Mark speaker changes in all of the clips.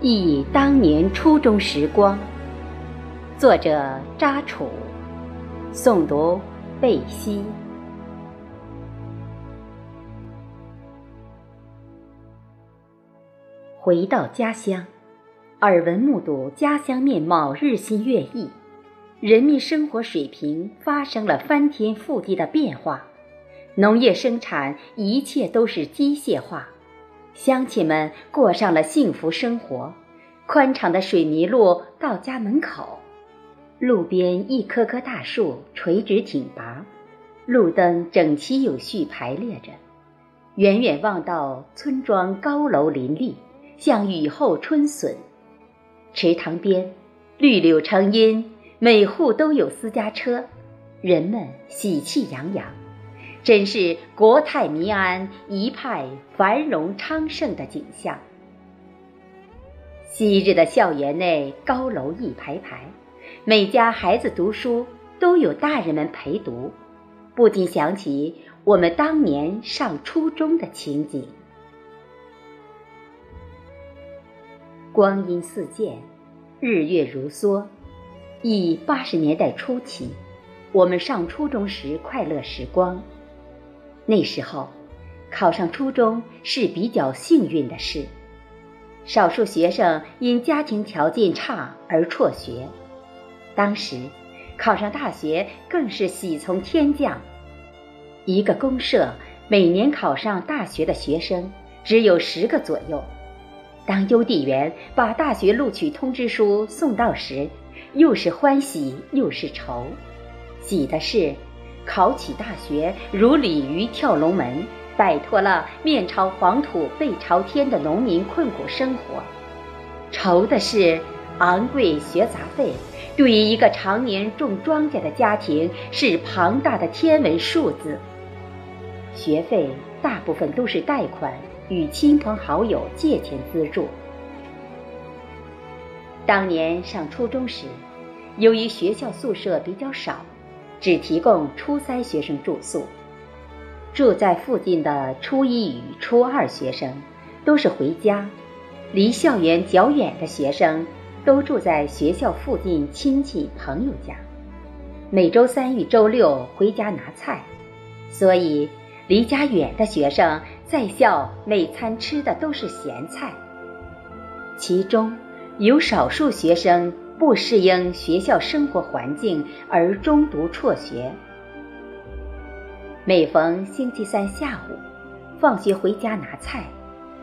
Speaker 1: 忆当年初中时光，作者扎楚，诵读贝西。回到家乡，耳闻目睹家乡面貌日新月异，人民生活水平发生了翻天覆地的变化，农业生产一切都是机械化。乡亲们过上了幸福生活，宽敞的水泥路到家门口，路边一棵棵大树垂直挺拔，路灯整齐有序排列着，远远望到村庄高楼林立，像雨后春笋。池塘边绿柳成荫，每户都有私家车，人们喜气洋洋。真是国泰民安、一派繁荣昌盛的景象。昔日的校园内高楼一排排，每家孩子读书都有大人们陪读，不禁想起我们当年上初中的情景。光阴似箭，日月如梭，忆八十年代初期，我们上初中时快乐时光。那时候，考上初中是比较幸运的事。少数学生因家庭条件差而辍学，当时考上大学更是喜从天降。一个公社每年考上大学的学生只有十个左右。当邮递员把大学录取通知书送到时，又是欢喜又是愁。喜的是。考取大学如鲤鱼跳龙门，摆脱了面朝黄土背朝天的农民困苦生活。愁的是昂贵学杂费，对于一个常年种庄稼的家庭是庞大的天文数字。学费大部分都是贷款与亲朋好友借钱资助。当年上初中时，由于学校宿舍比较少。只提供初三学生住宿，住在附近的初一与初二学生都是回家，离校园较远的学生都住在学校附近亲戚朋友家，每周三与周六回家拿菜，所以离家远的学生在校每餐吃的都是咸菜，其中有少数学生。不适应学校生活环境而中途辍学。每逢星期三下午，放学回家拿菜，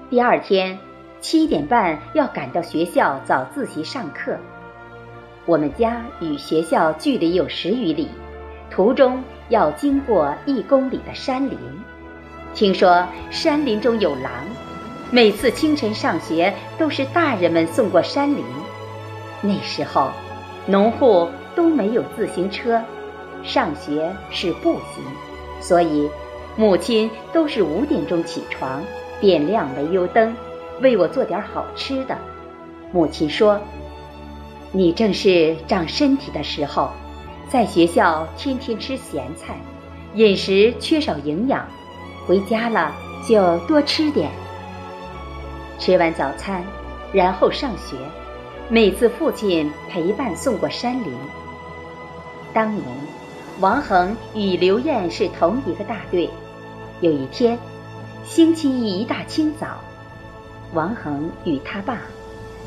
Speaker 1: 第二天七点半要赶到学校早自习上课。我们家与学校距离有十余里，途中要经过一公里的山林。听说山林中有狼，每次清晨上学都是大人们送过山林。那时候，农户都没有自行车，上学是步行，所以母亲都是五点钟起床，点亮煤油灯，为我做点好吃的。母亲说：“你正是长身体的时候，在学校天天吃咸菜，饮食缺少营养，回家了就多吃点。吃完早餐，然后上学。”每次父亲陪伴送过山林。当年，王恒与刘艳是同一个大队。有一天，星期一大清早，王恒与他爸，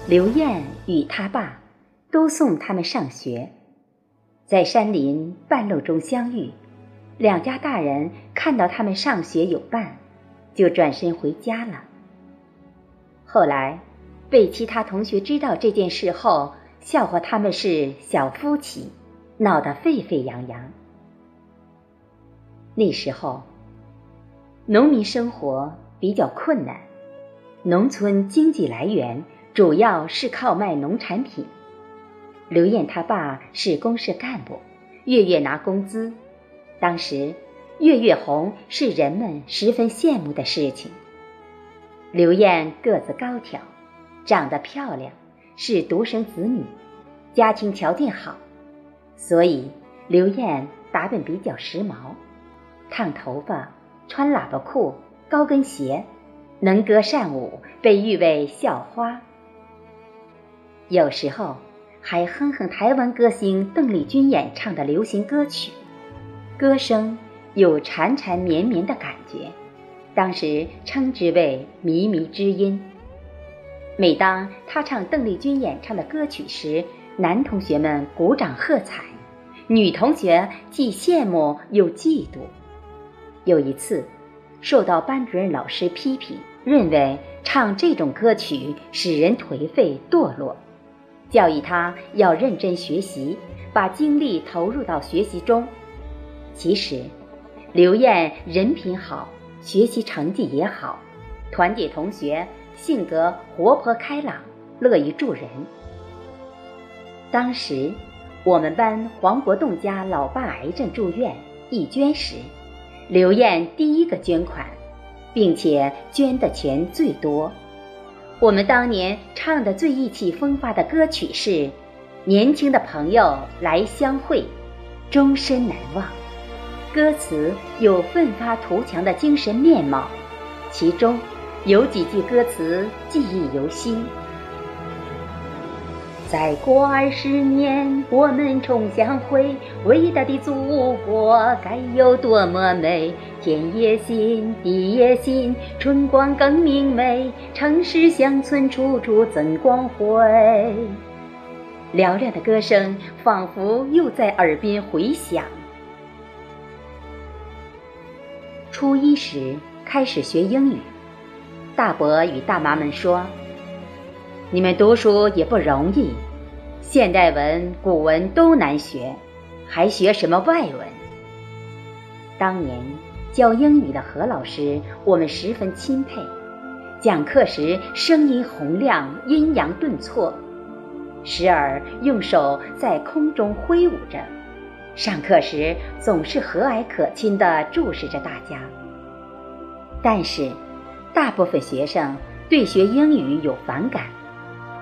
Speaker 1: 刘艳与他爸，都送他们上学。在山林半路中相遇，两家大人看到他们上学有伴，就转身回家了。后来。被其他同学知道这件事后，笑话他们是小夫妻，闹得沸沸扬扬。那时候，农民生活比较困难，农村经济来源主要是靠卖农产品。刘艳他爸是公社干部，月月拿工资，当时月月红是人们十分羡慕的事情。刘艳个子高挑。长得漂亮，是独生子女，家庭条件好，所以刘艳打扮比较时髦，烫头发，穿喇叭裤、高跟鞋，能歌善舞，被誉为校花。有时候还哼哼台湾歌星邓丽君演唱的流行歌曲，歌声有缠缠绵绵的感觉，当时称之为“靡靡之音”。每当他唱邓丽君演唱的歌曲时，男同学们鼓掌喝彩，女同学既羡慕又嫉妒。有一次，受到班主任老师批评，认为唱这种歌曲使人颓废堕落。教育他要认真学习，把精力投入到学习中。其实，刘艳人品好，学习成绩也好，团结同学，性格活泼开朗，乐于助人。当时，我们班黄国栋家老爸癌症住院，义捐时，刘艳第一个捐款，并且捐的钱最多。我们当年唱的最意气风发的歌曲是《年轻的朋友来相会》，终身难忘。歌词有奋发图强的精神面貌，其中有几句歌词记忆犹新。再过二十年，我们重相会。伟大的祖国该有多么美！天也新，地也新，春光更明媚。城市乡村处处增光辉。嘹亮的歌声仿佛又在耳边回响。初一时开始学英语，大伯与大妈们说。你们读书也不容易，现代文、古文都难学，还学什么外文？当年教英语的何老师，我们十分钦佩。讲课时声音洪亮，阴阳顿挫，时而用手在空中挥舞着；上课时总是和蔼可亲地注视着大家。但是，大部分学生对学英语有反感。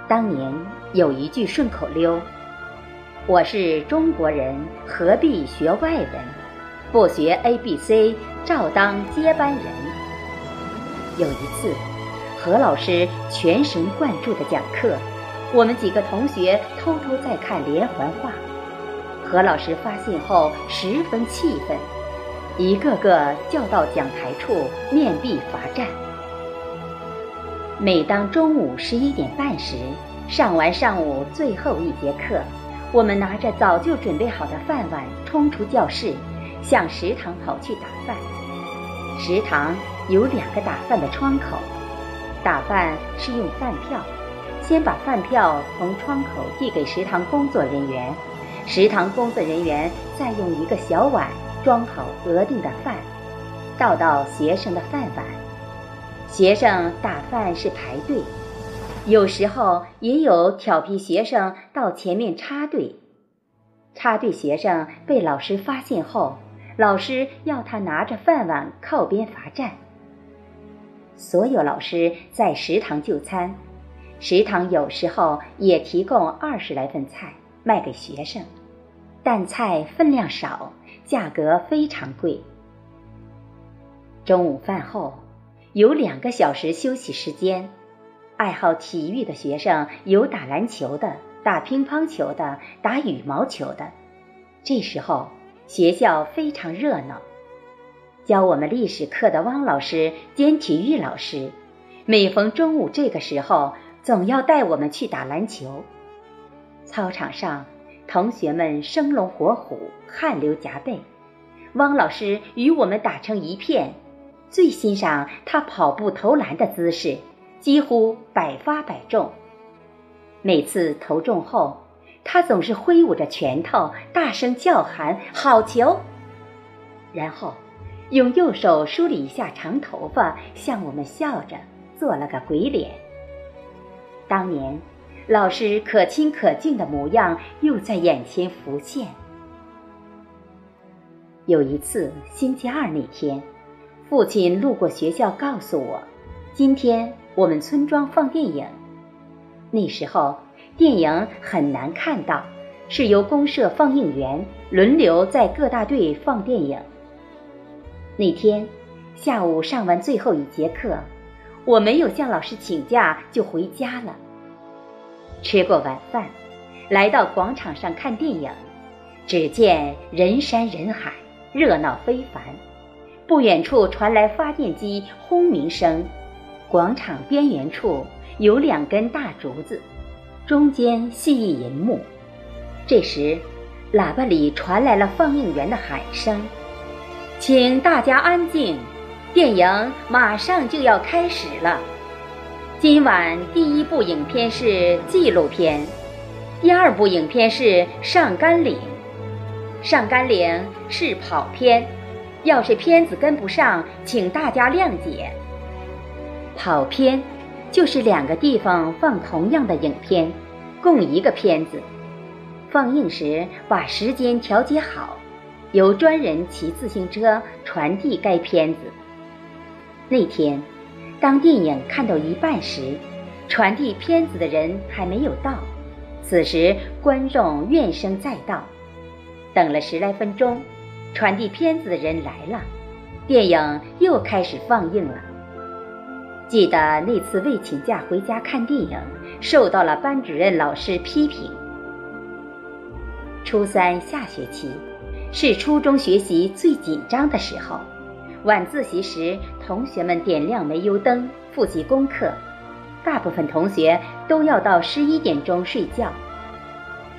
Speaker 1: 当年有一句顺口溜：“我是中国人，何必学外文？不学 A B C，照当接班人。”有一次，何老师全神贯注地讲课，我们几个同学偷偷在看连环画。何老师发现后十分气愤，一个个叫到讲台处面壁罚站。每当中午十一点半时，上完上午最后一节课，我们拿着早就准备好的饭碗冲出教室，向食堂跑去打饭。食堂有两个打饭的窗口，打饭是用饭票，先把饭票从窗口递给食堂工作人员，食堂工作人员再用一个小碗装好额定的饭，倒到学生的饭碗。学生打饭是排队，有时候也有调皮学生到前面插队。插队学生被老师发现后，老师要他拿着饭碗靠边罚站。所有老师在食堂就餐，食堂有时候也提供二十来份菜卖给学生，但菜分量少，价格非常贵。中午饭后。有两个小时休息时间，爱好体育的学生有打篮球的、打乒乓球的、打羽毛球的。这时候学校非常热闹。教我们历史课的汪老师兼体育老师，每逢中午这个时候，总要带我们去打篮球。操场上，同学们生龙活虎，汗流浃背，汪老师与我们打成一片。最欣赏他跑步投篮的姿势，几乎百发百中。每次投中后，他总是挥舞着拳头，大声叫喊“好球”，然后用右手梳理一下长头发，向我们笑着做了个鬼脸。当年老师可亲可敬的模样又在眼前浮现。有一次星期二那天。父亲路过学校，告诉我：“今天我们村庄放电影。那时候电影很难看到，是由公社放映员轮流在各大队放电影。那天下午上完最后一节课，我没有向老师请假就回家了。吃过晚饭，来到广场上看电影，只见人山人海，热闹非凡。不远处传来发电机轰鸣声，广场边缘处有两根大竹子，中间系一银幕。这时，喇叭里传来了放映员的喊声：“请大家安静，电影马上就要开始了。今晚第一部影片是纪录片，第二部影片是《上甘岭》，《上甘岭》是跑片。”要是片子跟不上，请大家谅解。跑片就是两个地方放同样的影片，共一个片子。放映时把时间调节好，由专人骑自行车传递该片子。那天，当电影看到一半时，传递片子的人还没有到。此时观众怨声载道，等了十来分钟。传递片子的人来了，电影又开始放映了。记得那次未请假回家看电影，受到了班主任老师批评。初三下学期是初中学习最紧张的时候，晚自习时，同学们点亮煤油灯复习功课，大部分同学都要到十一点钟睡觉。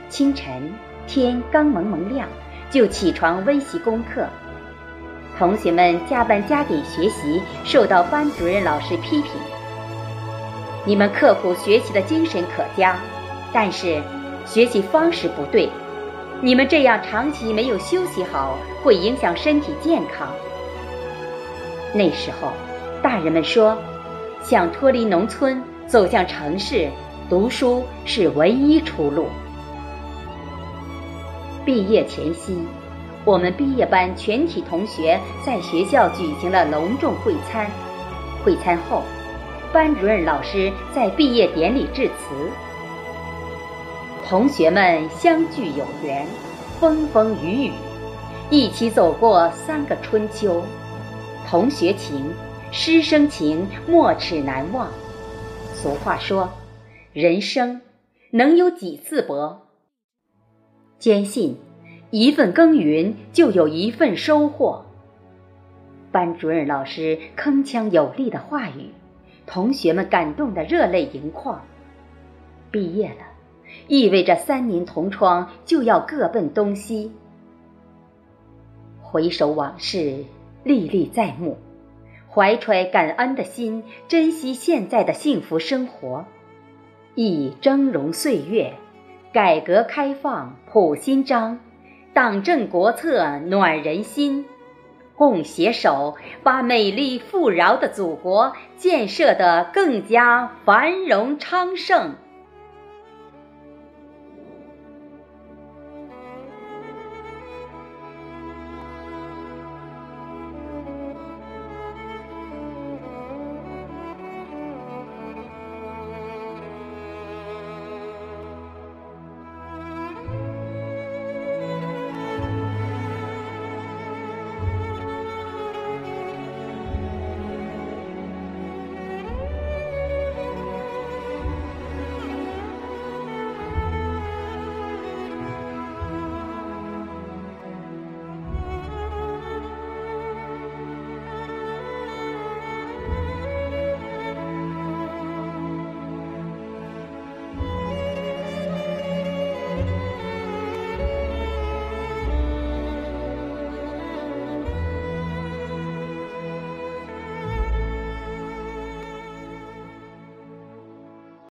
Speaker 1: 清晨天刚蒙蒙亮。就起床温习功课，同学们加班加点学习，受到班主任老师批评。你们刻苦学习的精神可嘉，但是学习方式不对。你们这样长期没有休息好，会影响身体健康。那时候，大人们说，想脱离农村走向城市，读书是唯一出路。毕业前夕，我们毕业班全体同学在学校举行了隆重会餐。会餐后，班主任老师在毕业典礼致辞。同学们相聚有缘，风风雨雨，一起走过三个春秋。同学情，师生情，没齿难忘。俗话说，人生能有几次搏？坚信，一份耕耘就有一份收获。班主任老师铿锵有力的话语，同学们感动得热泪盈眶。毕业了，意味着三年同窗就要各奔东西。回首往事，历历在目，怀揣感恩的心，珍惜现在的幸福生活，忆峥嵘岁月。改革开放谱新章，党政国策暖人心，共携手把美丽富饶的祖国建设得更加繁荣昌盛。